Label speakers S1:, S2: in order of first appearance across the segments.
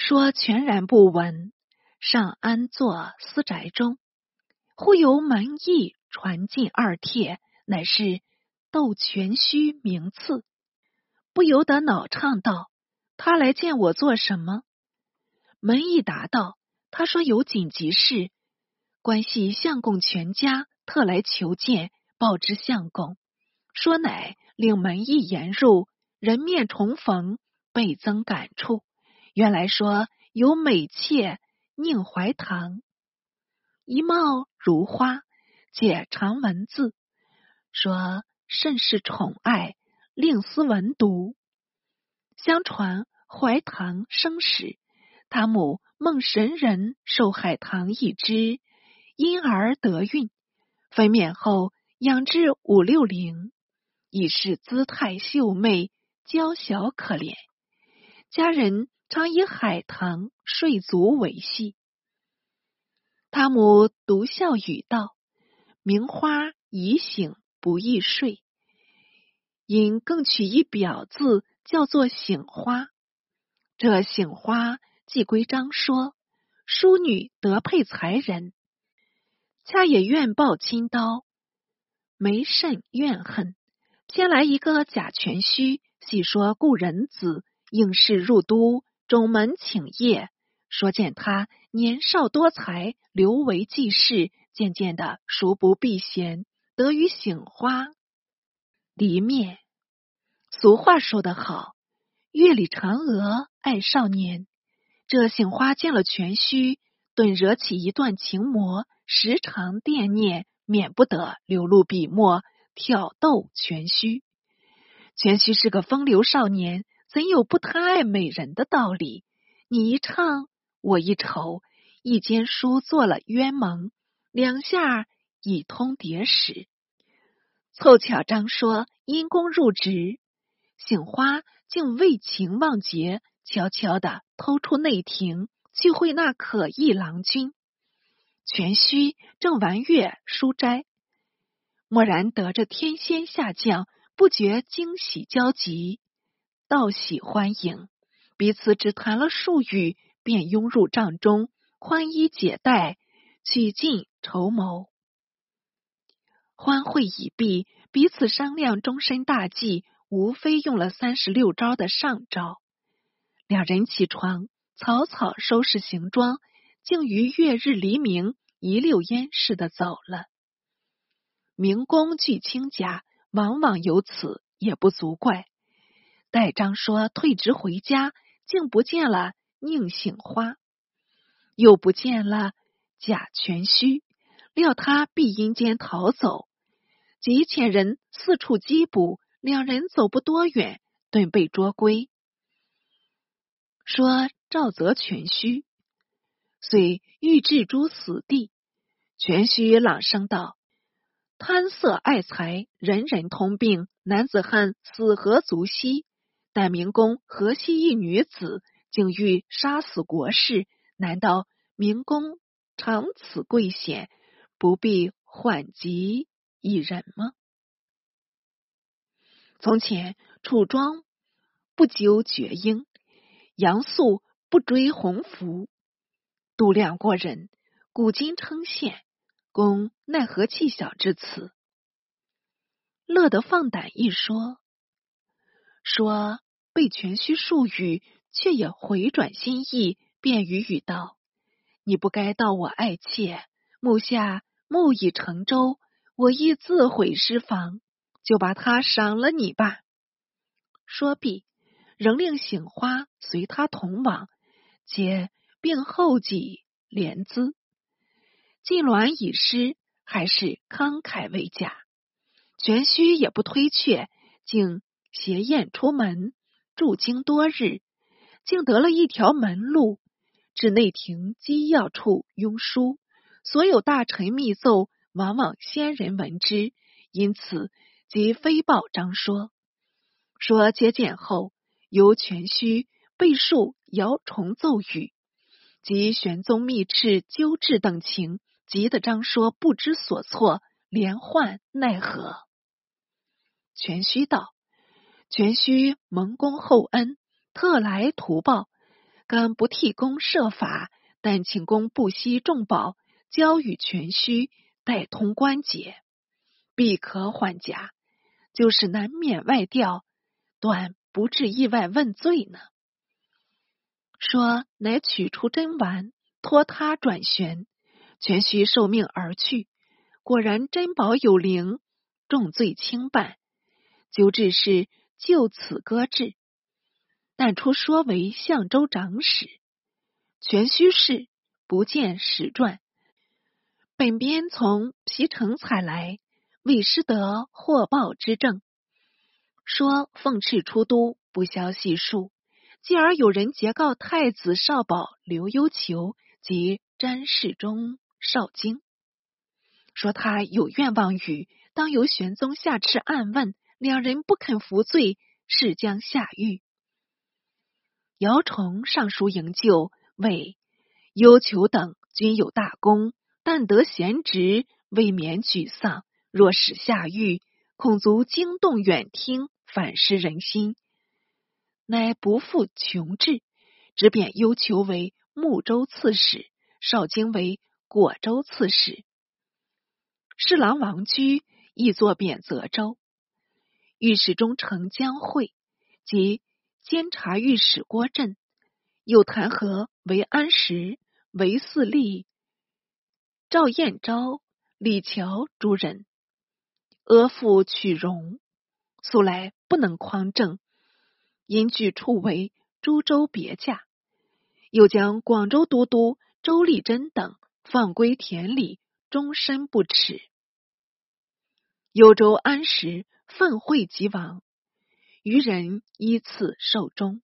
S1: 说全然不闻。上安坐私宅中，忽由门驿传进二帖，乃是窦全虚名次，不由得恼唱道：“他来见我做什么？”门驿答道：“他说有紧急事，关系相公全家，特来求见，报知相公。说乃令门驿言入，人面重逢，倍增感触。原来说有美妾。”宁怀堂，一貌如花，且长文字，说甚是宠爱，令思文读。相传怀堂生时，他母梦神人受海棠一枝，因而得孕，分娩后养至五六龄，已是姿态秀媚，娇小可怜，家人。常以海棠睡足为戏，他母独笑语道：“名花已醒不易睡，因更取一表字，叫做醒花。这醒花既归章说，淑女得配才人，恰也愿报亲刀，没甚怨恨。先来一个假全虚，细说故人子应试入都。”中门请业，说见他年少多才，留为记事，渐渐的熟不避嫌，得于醒花离面。俗话说得好，月里嫦娥爱少年。这醒花见了全虚，顿惹起一段情魔，时常惦念，免不得流露笔墨挑逗全虚。全虚是个风流少年。怎有不贪爱美人的道理？你一唱，我一瞅，一间书做了冤盟，两下已通叠史。凑巧张说因公入职，醒花竟为情忘节，悄悄的偷出内廷去会那可意郎君。全虚正玩月书斋，蓦然得着天仙下降，不觉惊喜交集。道喜欢迎，彼此只谈了数语，便拥入帐中，宽衣解带，取尽筹谋。欢会已毕，彼此商量终身大计，无非用了三十六招的上招。两人起床，草草收拾行装，竟于月日黎明，一溜烟似的走了。明公聚卿家，往往有此，也不足怪。戴章说退职回家，竟不见了宁醒花，又不见了贾全虚，料他必阴间逃走，即遣人四处缉捕。两人走不多远，顿被捉归。说赵泽全虚，遂欲置诸死地。全虚朗声道：“贪色爱财，人人通病。男子汉死何足惜？”但明公何惜一女子，竟欲杀死国士？难道明公长此贵险，不必缓急一人吗？从前楚庄不究绝缨，杨素不追鸿福，度量过人，古今称羡，公奈何气小至此？乐得放胆一说。说被全虚数语，却也回转心意，便语语道：“你不该道我爱妾，目下木已成舟，我亦自毁诗房，就把他赏了你吧。”说毕，仍令醒花随他同往，且并后己连资。晋鸾已失，还是慷慨为假。全虚也不推却，竟。携宴出门，驻京多日，竟得了一条门路，至内廷机要处拥书。所有大臣密奏，往往先人闻之，因此即飞报张说。说接见后，由全虚背述姚崇奏语，及玄宗密敕纠治等情，急得张说不知所措，连唤奈何。全虚道。全须蒙公厚恩，特来图报。敢不替公设法，但请公不惜重宝，交与全虚，代通关节，必可缓甲。就是难免外调，断不至意外问罪呢。说乃取出真丸，托他转旋，全须受命而去。果然珍宝有灵，重罪轻办，究至是就此搁置。但出说为相州长史，全虚事不见史传。本编从皮城采来。未失得获报之证，说奉敕出都，不消细数。继而有人结告太子少保刘幽求及詹世忠少京，说他有愿望语，当由玄宗下敕暗问，两人不肯服罪，是将下狱。姚崇上书营救，谓幽求等均有大功，但得贤职，未免沮丧。若使下狱，恐足惊动远听，反失人心，乃不复穷志，只贬幽求为睦州刺史，少卿为果州刺史。侍郎王居亦作贬泽州。御史中丞江惠及监察御史郭振，又弹劾韦安石、韦四立、赵彦昭、李峤诸人。阿父取荣，素来不能匡正，因举处为株洲别驾，又将广州都督周立珍等放归田里，终身不耻。幽州安石愤会即亡，余人依次受终。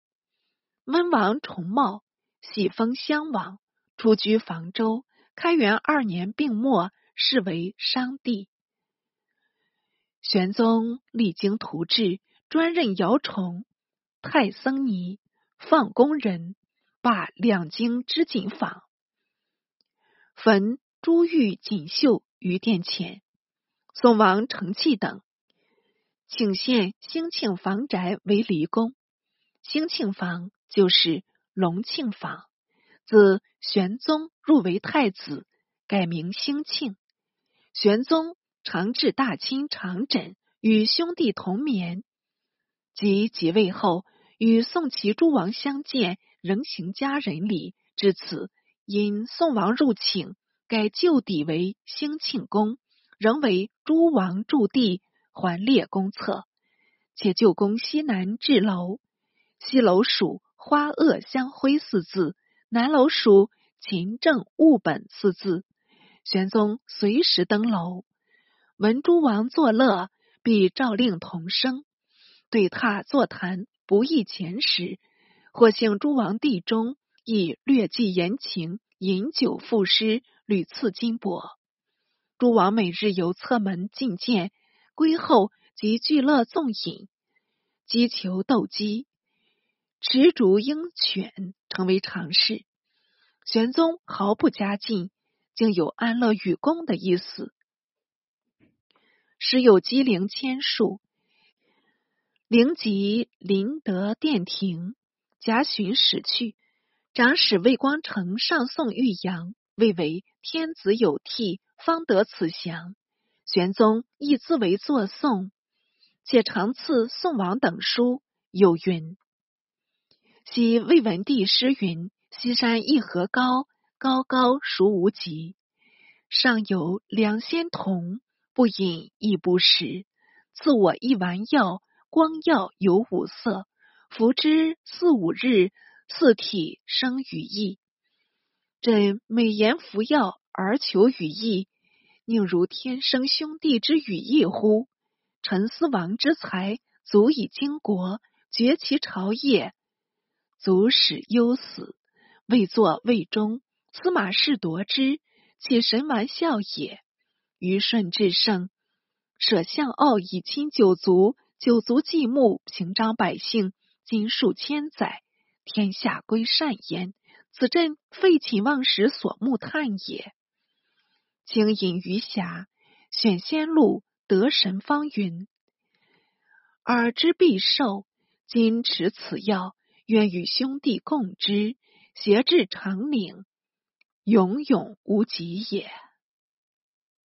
S1: 温王重茂喜封襄王，出居房州。开元二年病没，视为商帝。玄宗励精图治，专任姚崇、太僧尼、放工人，罢两京织锦坊，焚珠玉锦绣于殿前。宋王承器等，请献兴庆房宅为离宫。兴庆房就是隆庆坊。自玄宗入为太子，改名兴庆。玄宗。常治大清长枕，与兄弟同眠。即即位后，与宋齐诸王相见，仍行家人礼。至此，因宋王入请，改旧邸为兴庆宫，仍为诸王驻地，环列公册。且旧宫西南至楼，西楼属花萼香辉四字，南楼属勤政务本四字。玄宗随时登楼。闻诸王作乐，必诏令同声，对榻坐谈，不易前时。或幸诸王地中，亦略记言情，饮酒赋诗，屡赐金帛。诸王每日由侧门进见，归后即聚乐纵饮，击球斗鸡，持竹鹰犬，成为常事。玄宗毫不加进，竟有安乐与共的意思。时有机灵千数，灵吉临德殿庭，贾巡使去。长史魏光成上送玉阳，谓为天子有替，方得此祥。玄宗亦自为作颂，且常赐宋王等书，有云：昔魏文帝诗云：“西山一河高，高高孰无极？上有两仙童。”不饮亦不食，赐我一丸药，光耀有五色，服之四五日，四体生羽翼。朕每言服药而求羽翼，宁如天生兄弟之羽翼乎？陈思王之才，足以经国，绝其朝业，足使忧死。未作魏忠，司马氏夺之，岂神玩笑也？虞舜至圣，舍相傲以亲九族，九族继木，平章百姓，今数千载，天下归善焉。此朕废寝忘食所目叹也。经隐于霞，选仙路，得神方云：尔之必寿。今持此药，愿与兄弟共之。协至长岭，永永无极也。